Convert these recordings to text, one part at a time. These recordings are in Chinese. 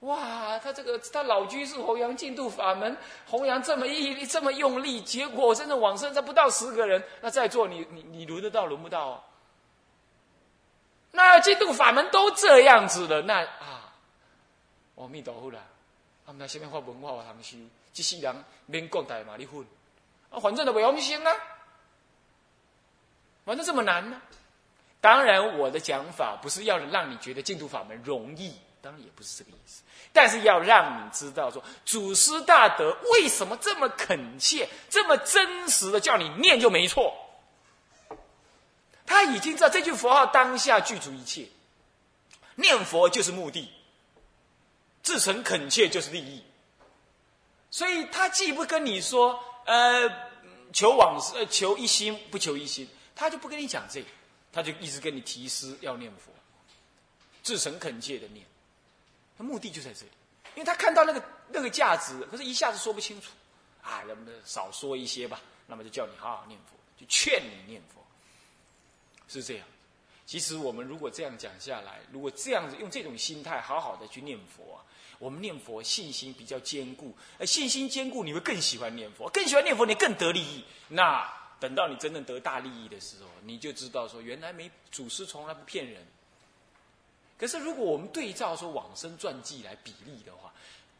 哇，他这个他老居士弘扬净土法门，弘扬这么毅力，这么用力，结果真的往生才不到十个人，那在座你你你轮得到轮不到啊？那净土法门都这样子了，那啊，阿弥陀佛啦，他们那下面发文化我通修，这些人免讲大嘛，你混啊，反正都不用心啊，反正这么难呢。当然，我的讲法不是要让你觉得净土法门容易，当然也不是这个意思。但是要让你知道，说祖师大德为什么这么恳切、这么真实的叫你念就没错。他已经知道这句佛号当下具足一切，念佛就是目的，至诚恳切就是利益。所以他既不跟你说，呃，求往呃求一心不求一心，他就不跟你讲这个。他就一直跟你提示要念佛，至诚恳切的念，他目的就在这里，因为他看到那个那个价值，可是一下子说不清楚，啊，那么少说一些吧，那么就叫你好好念佛，就劝你念佛，是这样。其实我们如果这样讲下来，如果这样子用这种心态好好的去念佛，我们念佛信心比较坚固，而信心坚固，你会更喜欢念佛，更喜欢念佛，你更得利益。那。等到你真正得大利益的时候，你就知道说，原来没祖师从来不骗人。可是如果我们对照说往生传记来比例的话，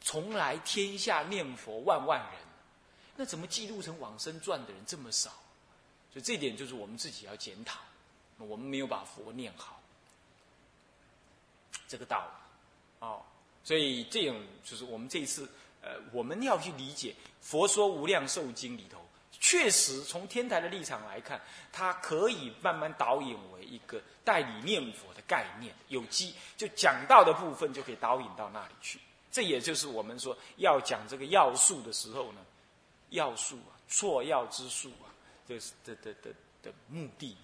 从来天下念佛万万人，那怎么记录成往生传的人这么少？所以这点就是我们自己要检讨，我们没有把佛念好，这个道理。哦，所以这种就是我们这一次，呃，我们要去理解《佛说无量寿经》里头。确实，从天台的立场来看，它可以慢慢导引为一个代理念佛的概念。有机就讲到的部分，就可以导引到那里去。这也就是我们说要讲这个要素的时候呢，要素啊，错要之术啊，这是的的的的目的，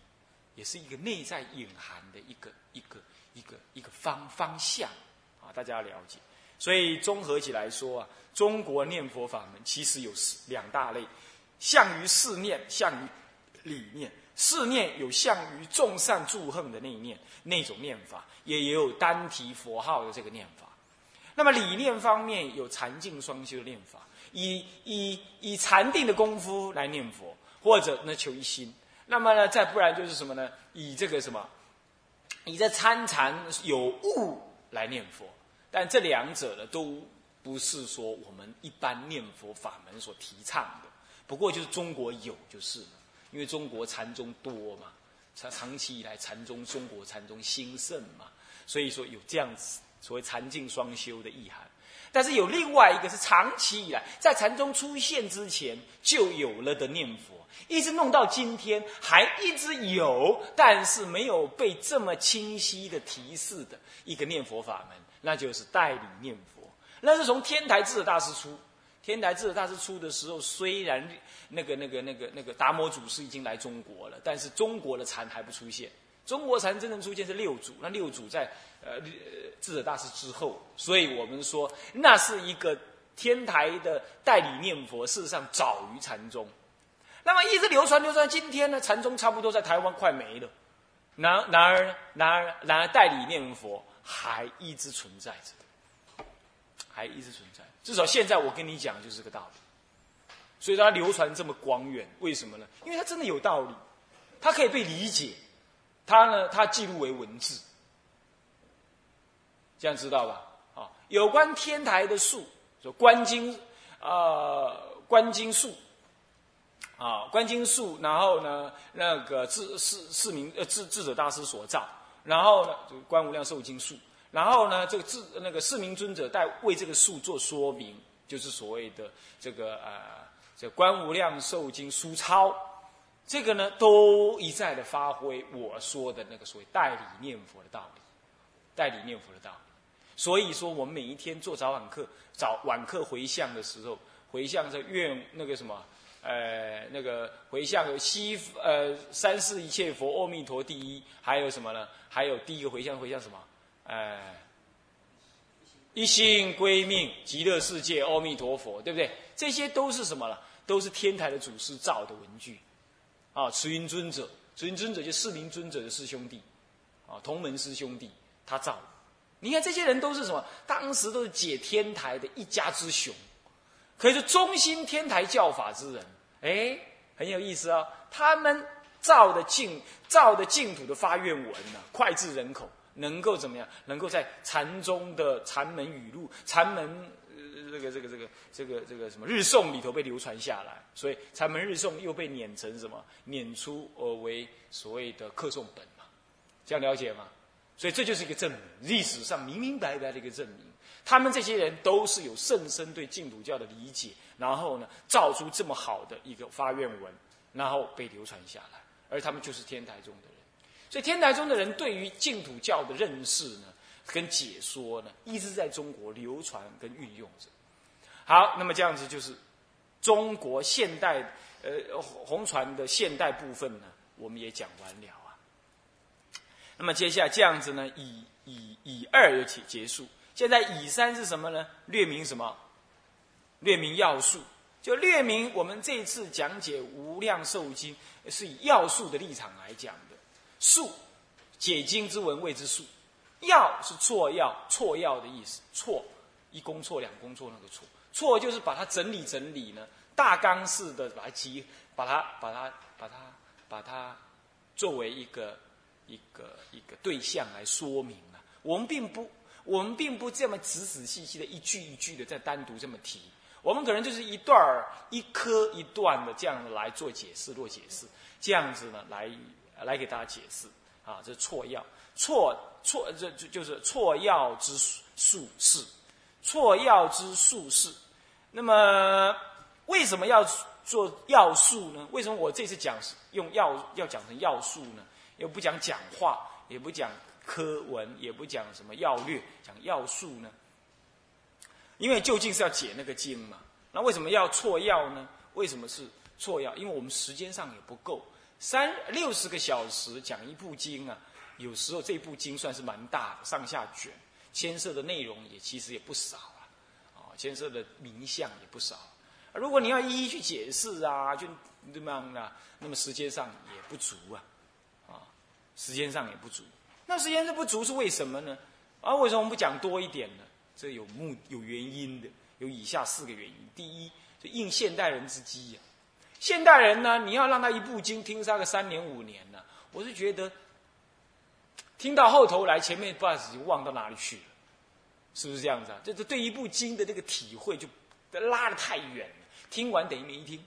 也是一个内在隐含的一个一个一个一个方方向啊，大家要了解。所以综合起来说啊，中国念佛法门其实有两大类。向于四念，向于理念。四念有向于众善助恨的那一念，那种念法，也也有单提佛号的这个念法。那么理念方面有禅净双修的念法，以以以禅定的功夫来念佛，或者那求一心。那么呢，再不然就是什么呢？以这个什么，以这参禅有悟来念佛。但这两者呢，都不是说我们一般念佛法门所提倡的。不过就是中国有就是了，因为中国禅宗多嘛，长长期以来禅宗中国禅宗兴盛嘛，所以说有这样子所谓禅净双修的意涵。但是有另外一个是长期以来在禅宗出现之前就有了的念佛，一直弄到今天还一直有，但是没有被这么清晰的提示的一个念佛法门，那就是代理念佛。那是从天台智者大师出。天台智者大师出的时候，虽然那个、那个、那个、那个达摩祖师已经来中国了，但是中国的禅还不出现。中国禅真正出现是六祖，那六祖在呃智者大师之后，所以我们说那是一个天台的代理念佛，事实上早于禅宗。那么一直流传流传，今天呢，禅宗差不多在台湾快没了。然然而然而然而代理念佛还一直存在着，还一直存在。至少现在我跟你讲就是这个道理，所以它流传这么广远，为什么呢？因为它真的有道理，它可以被理解，它呢，它记录为文字，这样知道吧？啊，有关天台的术，说观经啊，观经术啊，观经术，然后呢，那个智世世明呃智智者大师所造，然后呢，就观无量寿经术。然后呢，这个智那个四明尊者在为这个数做说明，就是所谓的这个呃，这观无量寿经书抄，这个呢都一再的发挥我说的那个所谓代理念佛的道理，代理念佛的道理。所以说，我们每一天做早晚课、早晚课回向的时候，回向这愿那个什么，呃，那个回向西呃三世一切佛阿弥陀第一，还有什么呢？还有第一个回向回向什么？哎，一心归命极乐世界，阿弥陀佛，对不对？这些都是什么了？都是天台的祖师造的文具，啊，慈云尊者，慈云尊者就四明尊者的师兄弟，啊，同门师兄弟，他造的，你看这些人都是什么？当时都是解天台的一家之雄，可以说中心天台教法之人。哎，很有意思哦。他们造的净造的净土的发愿文呢，脍炙人口，能够怎么样？能够在禅宗的禅门语录、禅门呃这个这个这个这个这个什么日诵里头被流传下来。所以禅门日诵又被碾成什么？碾出而为所谓的课诵本嘛？这样了解吗？所以这就是一个证明，历史上明明白白的一个证明。他们这些人都是有甚深对净土教的理解，然后呢，造出这么好的一个发愿文，然后被流传下来。而他们就是天台宗的。所以天台宗的人对于净土教的认识呢，跟解说呢，一直在中国流传跟运用着。好，那么这样子就是中国现代呃红传的现代部分呢，我们也讲完了啊。那么接下来这样子呢，以以以二又结结束。现在以三是什么呢？略明什么？略明要素，就略明我们这次讲解《无量寿经》是以要素的立场来讲的。数，解经之文谓之数。要是错要，错要的意思。错，一公错两公错那个错。错就是把它整理整理呢，大纲式的把它集，把它把它把它把它作为一个。一个一个对象来说明了，我们并不，我们并不这么仔仔细细的一句一句的在单独这么提，我们可能就是一段儿一颗一段的这样来做解释做解释，这样子呢来来给大家解释啊，这是错药错错这就就是错药之术士，错药之术士，那么为什么要做要素呢？为什么我这次讲用要要讲成要素呢？又不讲讲话，也不讲科文，也不讲什么要略，讲要素呢？因为究竟是要解那个经嘛。那为什么要错药呢？为什么是错药？因为我们时间上也不够，三六十个小时讲一部经啊。有时候这部经算是蛮大的，上下卷，牵涉的内容也其实也不少啊。啊，牵涉的名相也不少。如果你要一一去解释啊，就怎么样啊？那么时间上也不足啊。啊时间上也不足，那时间是不足是为什么呢？啊，为什么我们不讲多一点呢？这有目有原因的，有以下四个原因。第一，就应现代人之机呀。现代人呢，你要让他一部经听上个三年五年呢，我是觉得听到后头来，前面不知道已经忘到哪里去了，是不是这样子啊？就是对一部经的这个体会就拉得太远了，听完等于没听，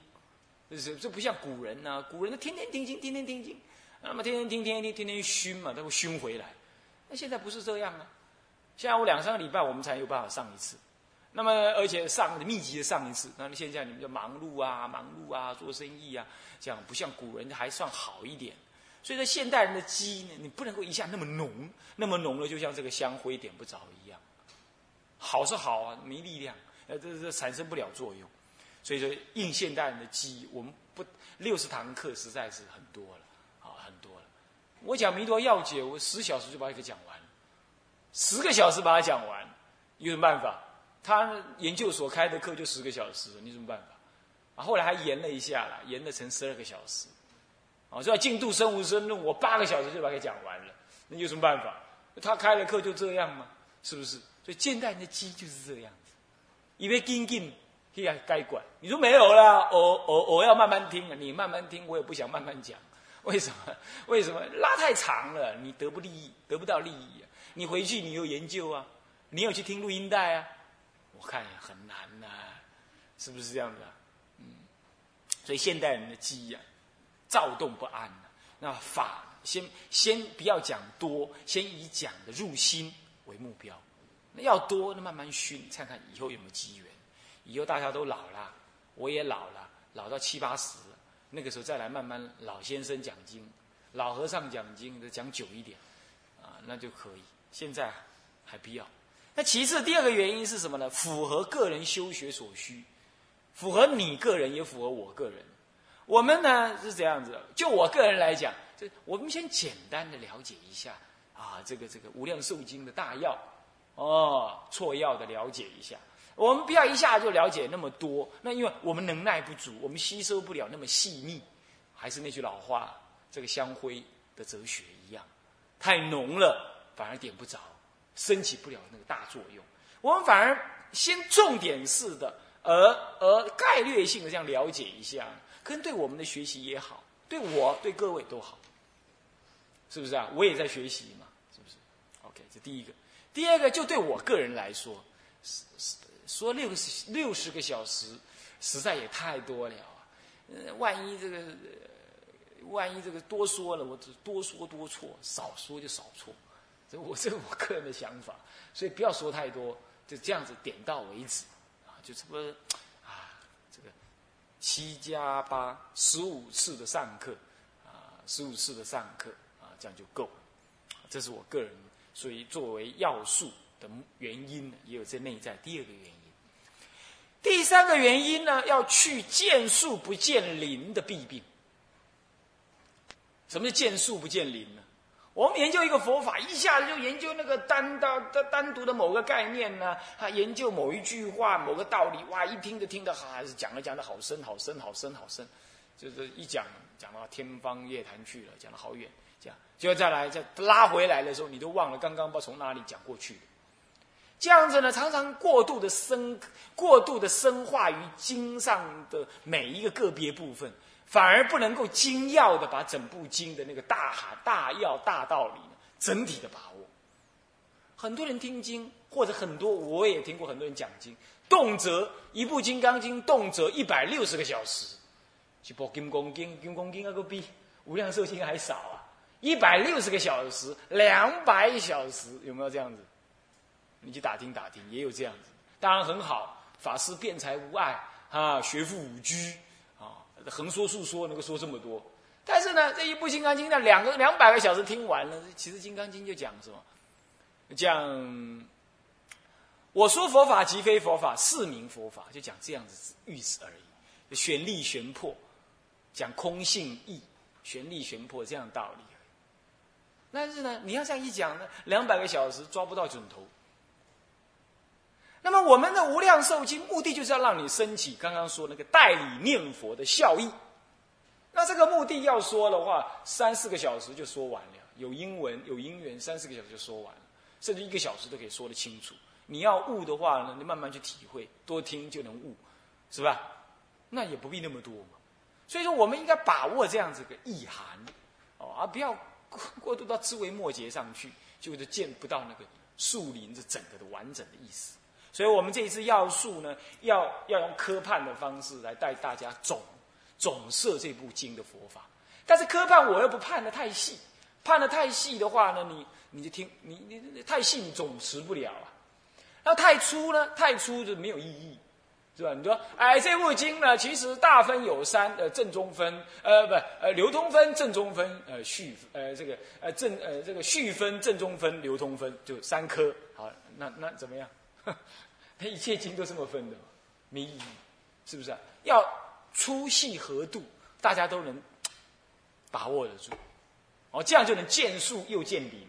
这这不像古人呐，古人他天天听经，天天听经。那么天天听，天天听，天天熏嘛，他会熏回来。那现在不是这样啊！现在我两三个礼拜，我们才有办法上一次。那么而且上密集的上一次，那么现在你们就忙碌啊，忙碌啊，做生意啊，这样不像古人还算好一点。所以说现代人的机呢，你不能够一下那么浓，那么浓了，就像这个香灰点不着一样。好是好啊，没力量，呃，这这产生不了作用。所以说应现代人的机，我们不六十堂课实在是很多了。啊，很多了我讲弥陀要解，我十小时就把它给讲完，十个小时把它讲完，有什么办法？他研究所开的课就十个小时，你什么办法？啊，后来还延了一下了，延了成十二个小时，啊，所以进度生无生论，我八个小时就把它讲完了，那有什么办法？他开的课就这样吗？是不是？所以现代人的机就是这样子，以为紧紧，该该管。你说没有啦，我我我要慢慢听啊，你慢慢听，我也不想慢慢讲。为什么？为什么拉太长了？你得不利益，得不到利益啊！你回去你有研究啊，你有去听录音带啊？我看很难呐，是不是这样子啊？嗯，所以现代人的记忆啊，躁动不安呐。那法先先不要讲多，先以讲的入心为目标。那要多，那慢慢熏，看看以后有没有机缘。以后大家都老了，我也老了，老到七八十。那个时候再来慢慢老先生讲经，老和尚讲经讲久一点，啊，那就可以。现在还必要。那其次第二个原因是什么呢？符合个人修学所需，符合你个人也符合我个人。我们呢是这样子，就我个人来讲，这我们先简单的了解一下啊，这个这个无量寿经的大要，哦，错要的了解一下。我们不要一下就了解那么多，那因为我们能耐不足，我们吸收不了那么细腻。还是那句老话，这个香灰的哲学一样，太浓了反而点不着，升起不了那个大作用。我们反而先重点式的，而而概略性的这样了解一下，可能对我们的学习也好，对我对各位都好，是不是啊？我也在学习嘛，是不是？OK，这第一个。第二个，就对我个人来说，说六个六十个小时，实在也太多了啊！呃，万一这个，万一这个多说了，我多说多错，少说就少错，我 这我个人的想法，所以不要说太多，就这样子点到为止，啊，就差不多啊，这个七加八十五次的上课，啊，十五次的上课，啊，这样就够了，这是我个人。所以，作为要素的原因呢，也有这内在第二个原因。第三个原因呢，要去见树不见林的弊病。什么叫见树不见林呢？我们研究一个佛法，一下子就研究那个单单单单独的某个概念呢，啊，研究某一句话、某个道理，哇，一听就听得还是讲了讲的好深、好深、好深、好深，就是一讲讲到天方夜谭去了，讲的好远这样。就再来再拉回来的时候，你都忘了刚刚不从哪里讲过去这样子呢，常常过度的深、过度的深化于经上的每一个个别部分，反而不能够精要的把整部经的那个大含、大要、大道理整体的把握。很多人听经，或者很多我也听过很多人讲经，动辄一部《金刚经》，动辄 一百六十个小时，去播《金刚经》，《金刚经》那个比《无量寿经》还少啊。一百六十个小时，两百小时，有没有这样子？你去打听打听，也有这样子。当然很好，法师辩才无碍啊，学富五车，横说竖说能够说这么多。但是呢，这一部《金刚经》呢，两个两百个小时听完了，其实《金刚经》就讲什么？讲我说佛法即非佛法，是名佛法，就讲这样子意思而已。玄力玄破，讲空性义，玄力玄破这样的道理。但是呢，你要这样一讲呢，两百个小时抓不到准头。那么我们的无量寿经目的就是要让你升起刚刚说那个代理念佛的效益。那这个目的要说的话，三四个小时就说完了。有英文有因缘，三四个小时就说完了，甚至一个小时都可以说得清楚。你要悟的话呢，你慢慢去体会，多听就能悟，是吧？那也不必那么多嘛。所以说，我们应该把握这样子个意涵，哦，而不要。过度到枝微末节上去，就是见不到那个树林这整个的完整的意思。所以我们这一次要素呢，要要用科判的方式来带大家总总摄这部经的佛法。但是科判我又不判的太细，判的太细的话呢，你你就听你你太细你总持不了啊。那太粗呢，太粗就没有意义。是吧？你说，哎，这部经呢，其实大分有三，呃，正中分，呃，不，呃，流通分、正中分，呃，序，呃，这个，呃，正，呃，这个序分、正中分、流通分，就三科。好，那那怎么样？他一切经都这么分的，没意义，是不是？要粗细合度，大家都能把握得住，哦，这样就能见树又见林。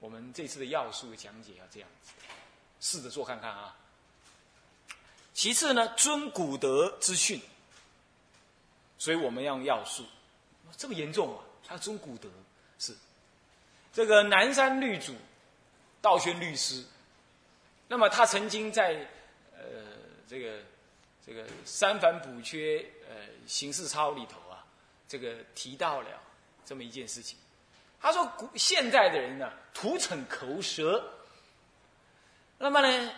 我们这次的要素的讲解要这样子，试着做看看啊。其次呢，尊古德之训，所以我们要用要素，这么严重啊？还要尊古德？是这个南山律主道宣律师，那么他曾经在呃这个这个三反补缺呃形式操里头啊，这个提到了这么一件事情。他说，古现在的人呢，图逞口舌，那么呢，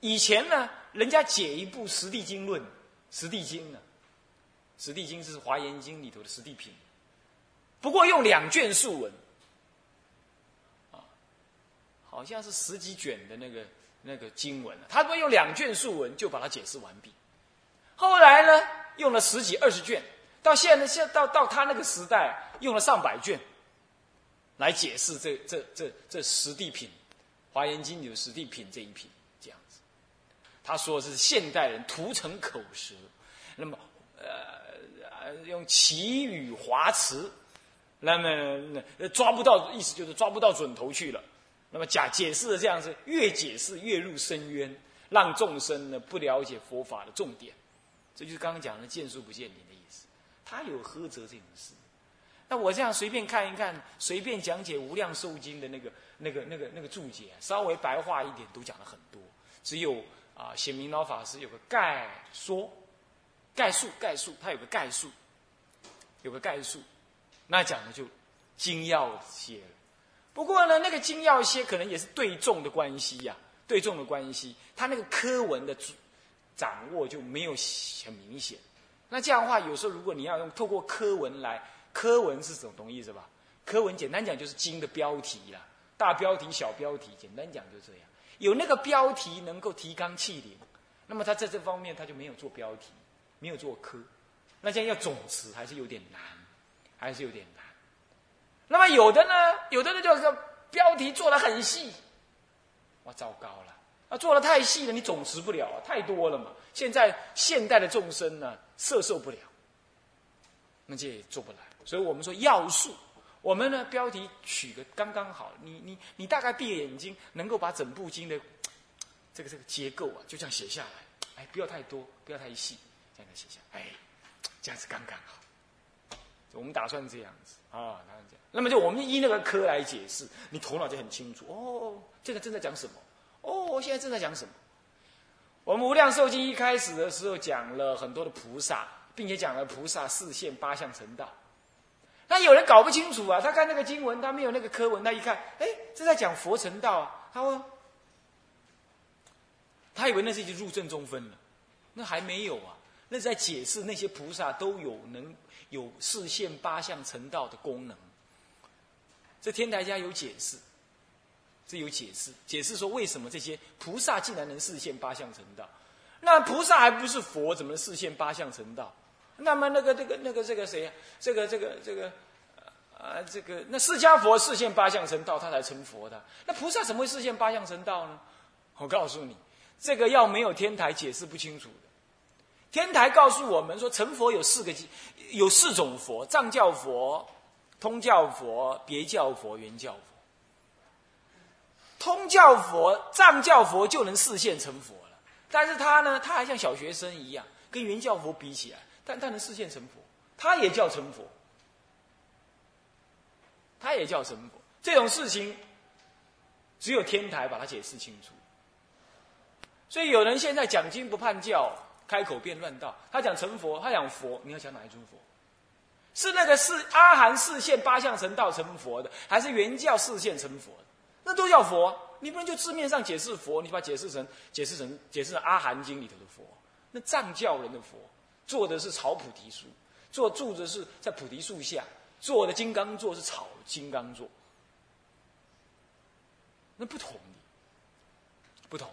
以前呢？人家解一部《实地经论》，《实地经》呢，《实地经》是《华严经》里头的实地品，不过用两卷素文，啊，好像是十几卷的那个那个经文他不用两卷述文就把它解释完毕。后来呢，用了十几二十卷，到现在现到到他那个时代，用了上百卷来解释这这这这十地品，《华严经》里的实地品这一品这样子。他说是现代人图成口舌，那么呃用奇语华辞，那么抓不到意思就是抓不到准头去了。那么假解释的这样子，越解释越入深渊，让众生呢不了解佛法的重点。这就是刚刚讲的见树不见林的意思。他有呵责这种事，那我这样随便看一看，随便讲解《无量寿经》的那个、那个、那个、那个注解，稍微白话一点，都讲了很多。只有啊，显明老法师有个概说、概述、概述，他有个概述，有个概述，那讲的就精要些了。不过呢，那个精要些可能也是对重的关系呀，对重的关系，他那个科文的掌握就没有很明显。那这样的话，有时候如果你要用透过科文来。科文是什么懂意思吧？科文简单讲就是经的标题啦，大标题、小标题，简单讲就这样。有那个标题能够提纲挈领，那么他在这方面他就没有做标题，没有做科，那这样要总词还是有点难，还是有点难。那么有的呢，有的呢就是标题做的很细，哇，糟糕了，啊，做的太细了，你总持不了，太多了嘛。现在现代的众生呢，摄受不了，那这也做不来。所以我们说要素，我们呢标题取个刚刚好，你你你大概闭着眼睛，能够把整部经的 这个这个结构啊，就这样写下来，哎，不要太多，不要太细，这样写下来，哎，这样子刚刚好。我们打算这样子啊，打算这样。那么就我们依那个科来解释，你头脑就很清楚。哦，这个正在讲什么？哦，现在正在讲什么？我们无量寿经一开始的时候讲了很多的菩萨，并且讲了菩萨四现八相成道。那有人搞不清楚啊，他看那个经文，他没有那个科文，他一看，哎，这在讲佛成道啊。他说，他以为那是已经入正中分了，那还没有啊，那是在解释那些菩萨都有能有四现八相成道的功能。这天台家有解释，这有解释，解释说为什么这些菩萨竟然能四现八相成道？那菩萨还不是佛，怎么能四现八相成道？那么那个这个那个这个谁呀？这个这个这个，啊，这个那释迦佛四现八相成道，他才成佛的。那菩萨怎么会四现八相成道呢？我告诉你，这个要没有天台解释不清楚的。天台告诉我们说，成佛有四个，有四种佛：藏教佛、通教佛、别教佛、圆教佛。通教佛、藏教佛就能示现成佛了，但是他呢，他还像小学生一样，跟圆教佛比起来。但他能实现成佛，他也叫成佛，他也叫成佛。这种事情，只有天台把它解释清楚。所以有人现在讲经不判教，开口便乱道。他讲成佛，他讲佛，你要讲哪一尊佛？是那个是阿含四现八相成道成佛的，还是原教四现成佛的？那都叫佛。你不能就字面上解释佛，你把解释成解释成解释成阿含经里头的佛，那藏教人的佛。坐的是草菩提树，坐住的是在菩提树下，坐的金刚座是草金刚座，那不同，不同。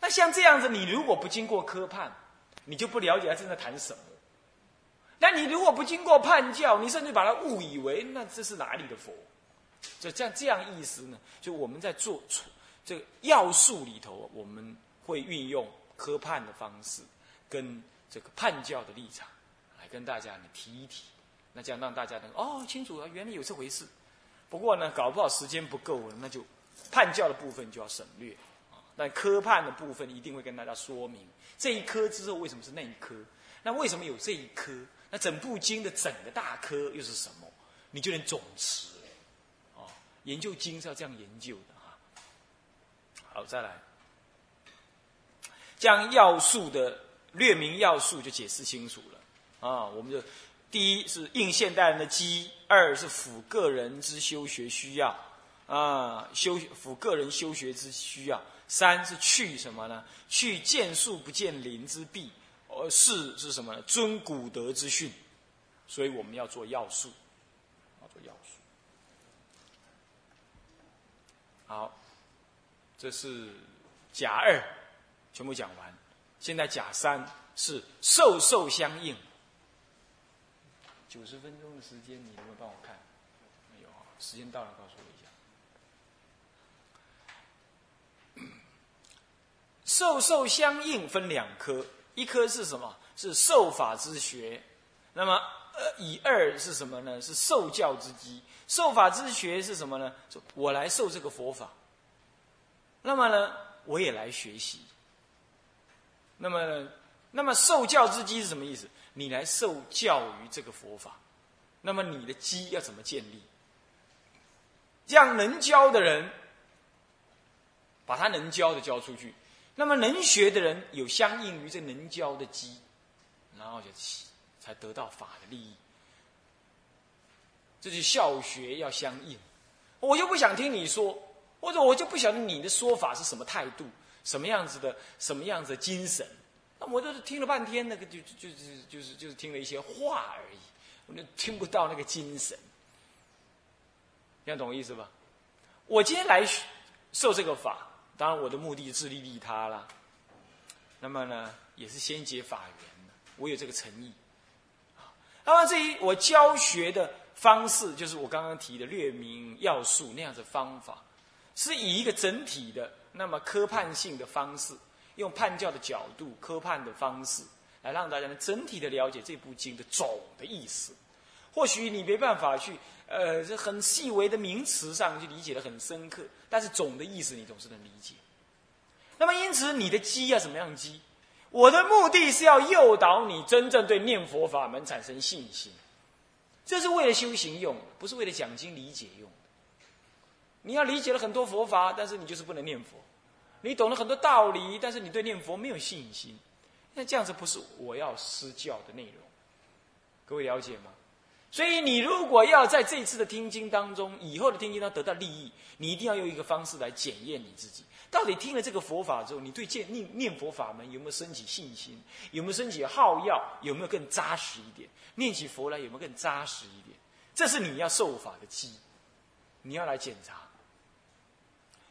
那像这样子，你如果不经过科判，你就不了解他正在谈什么。那你如果不经过判教，你甚至把他误以为那这是哪里的佛？就这样这样意思呢？就我们在做这个要素里头，我们会运用科判的方式跟。这个叛教的立场，来跟大家呢提一提，那这样让大家能哦清楚啊，原来有这回事。不过呢，搞不好时间不够了，那就叛教的部分就要省略。但科判的部分一定会跟大家说明这一科之后为什么是那一科，那为什么有这一科？那整部经的整个大科又是什么？你就能总持哦。研究经是要这样研究的啊。好，再来将要素的。略明要素就解释清楚了啊！我们就第一是应现代人的机，二是辅个人之修学需要啊，修辅个人修学之需要。三是去什么呢？去见树不见林之弊。呃，四是什么呢？尊古德之训。所以我们要做要素，要做要素。好，这是甲二，全部讲完。现在甲三是授受相应，九十分钟的时间，你能不能帮我看？没有啊，时间到了，告诉我一下。授受相应分两科，一科是什么？是受法之学。那么，呃，以二是什么呢？是受教之机。受法之学是什么呢？我来受这个佛法，那么呢，我也来学习。那么，那么受教之机是什么意思？你来受教于这个佛法，那么你的基要怎么建立？让能教的人把他能教的教出去，那么能学的人有相应于这能教的基，然后就起，才得到法的利益。这是教学要相应。我就不想听你说，或者我就不晓得你的说法是什么态度，什么样子的，什么样子的精神。那我就是听了半天，那个就就就是就是就是听了一些话而已，我就听不到那个精神。你懂我意思吧？我今天来受这个法，当然我的目的自利利他啦。那么呢，也是先结法缘，我有这个诚意。那么至于我教学的方式，就是我刚刚提的略明要素那样子方法，是以一个整体的那么科判性的方式，用判教的角度科判的方式，来让大家呢整体的了解这部经的总的意思。或许你没办法去。呃，这很细微的名词上去理解的很深刻，但是总的意思你总是能理解。那么因此，你的机要怎么样机？我的目的是要诱导你真正对念佛法门产生信心，这是为了修行用，不是为了讲经理解用。你要理解了很多佛法，但是你就是不能念佛；你懂了很多道理，但是你对念佛没有信心，那这样子不是我要施教的内容。各位了解吗？所以，你如果要在这次的听经当中，以后的听经当中得到利益，你一定要用一个方式来检验你自己。到底听了这个佛法之后，你对念念念佛法门有没有升起信心？有没有升起好要？有没有更扎实一点？念起佛来有没有更扎实一点？这是你要受法的基，你要来检查。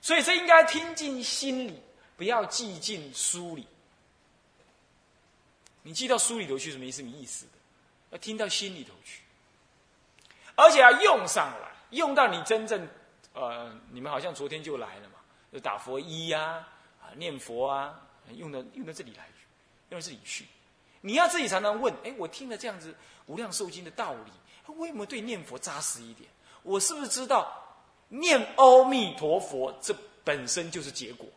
所以，这应该听进心里，不要记进书里。你记到书里头去是没什么意思的，要听到心里头去。而且要用上来，用到你真正，呃，你们好像昨天就来了嘛，就打佛一呀，啊，念佛啊，用到用到这里来，用到这里去。你要自己常常问：哎，我听了这样子无量寿经的道理，为什么对念佛扎实一点？我是不是知道念阿弥陀佛这本身就是结果，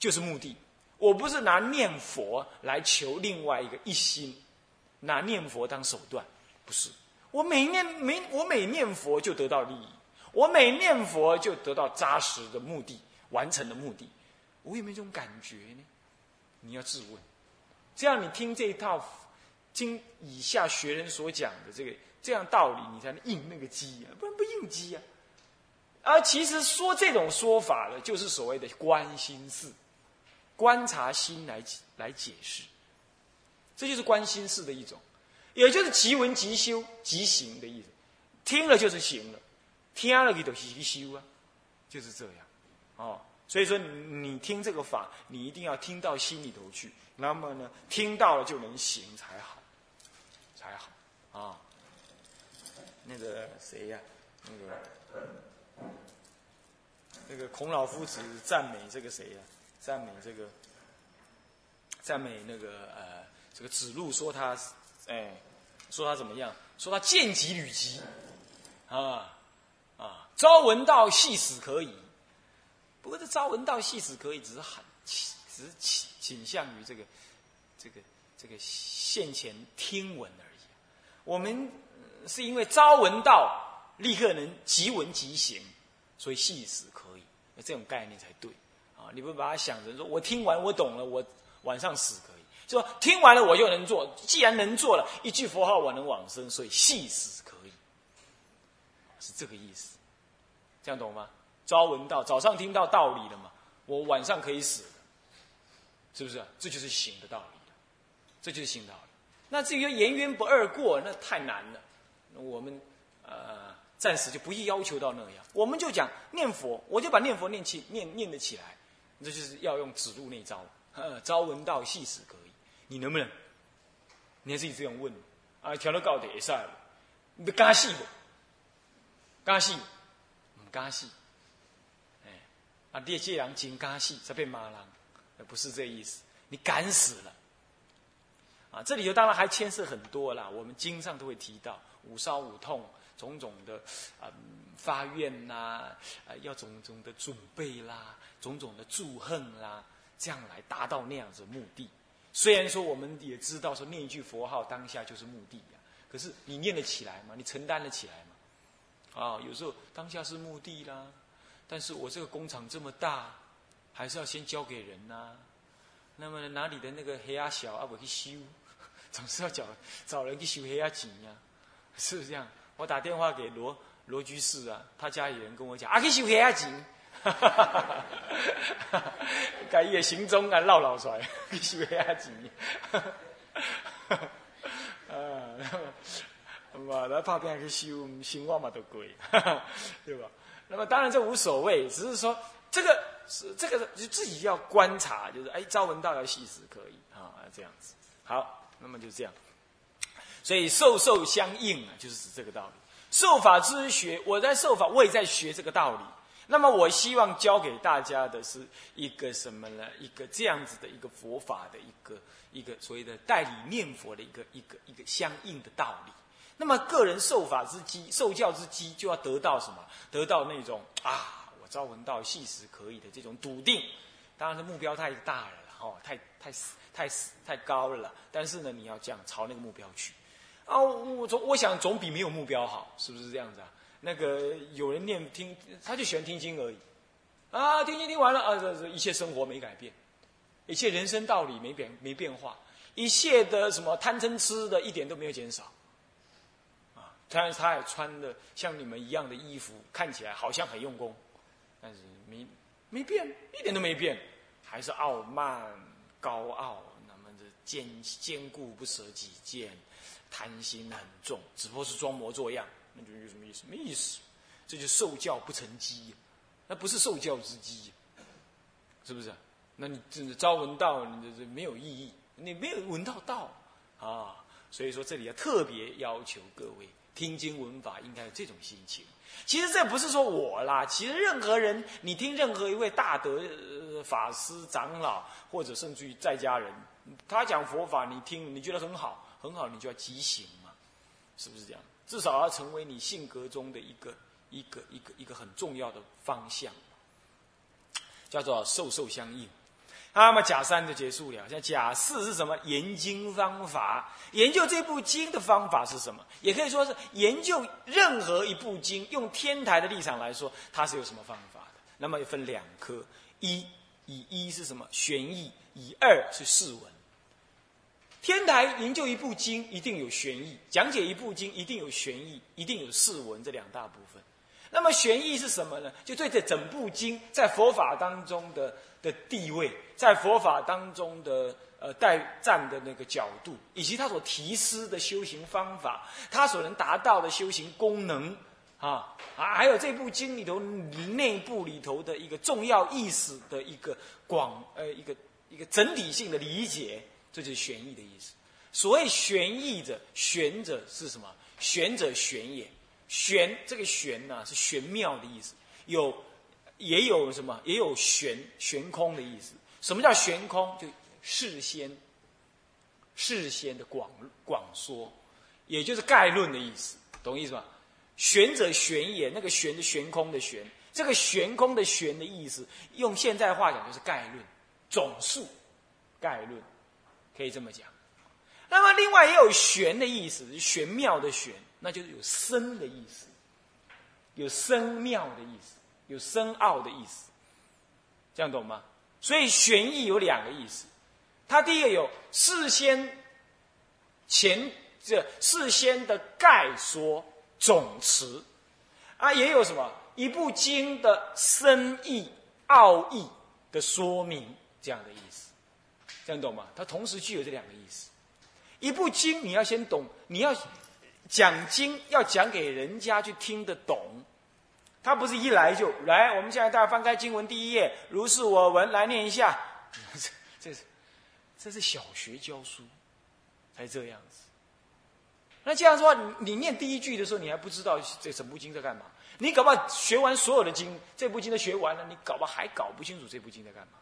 就是目的？我不是拿念佛来求另外一个一心，拿念佛当手段，不是。我每念每我每念佛就得到利益，我每念佛就得到扎实的目的完成的目的，我有没有这种感觉呢？你要自问，这样你听这一套经以下学人所讲的这个这样道理，你才能应那个机啊，不然不应机啊。而其实说这种说法呢，就是所谓的观心事，观察心来来解释，这就是观心事的一种。也就是即闻即修即行的意思，听了就是行了，听了你就去修啊，就是这样，哦，所以说你听这个法，你一定要听到心里头去，那么呢，听到了就能行才好，才好啊。那个谁呀？那个那个孔老夫子赞美这个谁呀？赞美这个赞美那个呃，这个子路说他哎。说他怎么样？说他见疾履疾，啊啊！朝闻道，夕死可以。不过这朝闻道，夕死可以，只是很，只是倾倾向于这个，这个，这个现前听闻而已。我们是因为朝闻道，立刻能即闻即行，所以夕死可以。这种概念才对啊！你不把它想成说我听完我懂了，我晚上死可以。说听完了我就能做，既然能做了，一句佛号我能往生，所以细死可以，是这个意思，这样懂吗？朝闻道，早上听到道理了嘛，我晚上可以死，是不是？这就是行的道理这就是行道理。那至于言渊不二过，那太难了。我们呃暂时就不易要求到那样，我们就讲念佛，我就把念佛念起，念念得起来，这就是要用指路那招，呃，朝闻道，细死可以。你能不能？你还自己这样问啊？调到高点上，你不敢死不？敢死？唔敢死？哎，啊！列界人真敢死，才被骂人，不是这意思。你敢死了啊！这里头当然还牵涉很多啦。我们经上都会提到五烧五痛，种种的啊发愿啦，啊要种种的准备啦，种种的祝恨啦，这样来达到那样子的目的。虽然说我们也知道说念一句佛号当下就是目的呀，可是你念得起来吗？你承担得起来吗？啊，有时候当下是目的啦，但是我这个工厂这么大，还是要先交给人呐。那么哪里的那个黑压小啊，我去修，总是要找找人去修黑压井呀，是不是这样？我打电话给罗罗居士啊，他家里人跟我讲啊，去修黑压井紧，改业行踪啊，绕绕出来去修黑压紧。啊，嘛，那怕别人去修，修我嘛都贵，对吧？那么当然这无所谓，只是说这个是这个就自己要观察，就是哎，朝闻道要细思可以啊，这样子。好，那么就这样。所以受受相应啊，就是指这个道理。受法之学，我在受法，我也在学这个道理。那么我希望教给大家的是一个什么呢？一个这样子的一个佛法的一个。一个所谓的代理念佛的一个一个一个相应的道理。那么个人受法之机、受教之机，就要得到什么？得到那种啊，我朝闻道，夕死可以的这种笃定。当然是目标太大了，哦，太太太太高了。但是呢，你要这样朝那个目标去。啊，我总我想总比没有目标好，是不是这样子啊？那个有人念听，他就喜欢听经而已。啊，听经听完了啊，这这一切生活没改变。一切人生道理没变没变化，一切的什么贪嗔痴的一点都没有减少，啊，当然他也穿的像你们一样的衣服，看起来好像很用功，但是没没变，一点都没变，还是傲慢高傲，那么的坚坚固不舍己见，贪心很重，只不过是装模作样，那就有什么意思？没意思，这就受教不成机，那不是受教之机，是不是？那你这朝闻道，你这这没有意义，你没有闻到道啊！所以说这里要特别要求各位听经闻法，应该有这种心情。其实这不是说我啦，其实任何人，你听任何一位大德法师、长老，或者甚至于在家人，他讲佛法，你听，你觉得很好，很好，你就要即行嘛，是不是这样？至少要成为你性格中的一个一个一个一个很重要的方向，叫做受受相应。那么甲三就结束了，像甲四是什么？研经方法，研究这部经的方法是什么？也可以说是研究任何一部经，用天台的立场来说，它是有什么方法的？那么分两科，一以一是什么？玄义，以二是释文。天台研究一部经，一定有玄义；讲解一部经，一定有玄义，一定有释文这两大部分。那么玄义是什么呢？就对这整部经在佛法当中的。的地位，在佛法当中的呃待站的那个角度，以及他所提示的修行方法，他所能达到的修行功能啊啊，还有这部经里头内部里头的一个重要意思的一个广呃一个一个整体性的理解，这就是玄义的意思。所谓玄义者，玄者是什么？玄者玄也，玄这个玄呢是玄妙的意思，有。也有什么？也有悬悬空的意思。什么叫悬空？就事先事先的广广说，也就是概论的意思，懂意思吧？玄者玄也，那个玄的悬空的玄，这个悬空的玄的意思，用现在话讲就是概论总数概论，可以这么讲。那么另外也有玄的意思，玄妙的玄，那就是有深的意思，有深妙的意思。有深奥的意思，这样懂吗？所以玄义有两个意思，它第一个有事先前这事先的概说总词，啊，也有什么一部经的深意奥义的说明这样的意思，这样懂吗？它同时具有这两个意思。一部经你要先懂，你要讲经要讲给人家去听得懂。他不是一来就来，我们现在大家翻开经文第一页，如是我闻，来念一下。这这是这是小学教书才这样子。那这样说，你念第一句的时候，你还不知道这整部经在干嘛？你搞不好学完所有的经，这部经都学完了，你搞不好还搞不清楚这部经在干嘛。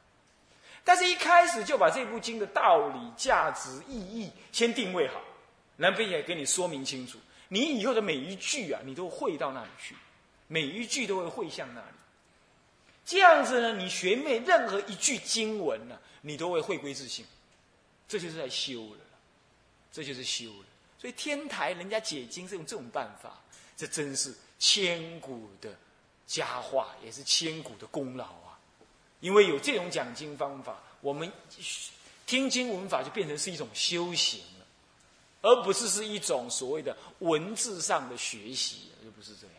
但是一开始就把这部经的道理、价值、意义先定位好，然后并且给你说明清楚，你以后的每一句啊，你都会到那里去。每一句都会汇向那里，这样子呢，你学妹任何一句经文呢，你都会回归自信，这就是在修了，这就是修了。所以天台人家解经是用这种办法，这真是千古的佳话，也是千古的功劳啊！因为有这种讲经方法，我们听经闻法就变成是一种修行了，而不是是一种所谓的文字上的学习，就不是这样。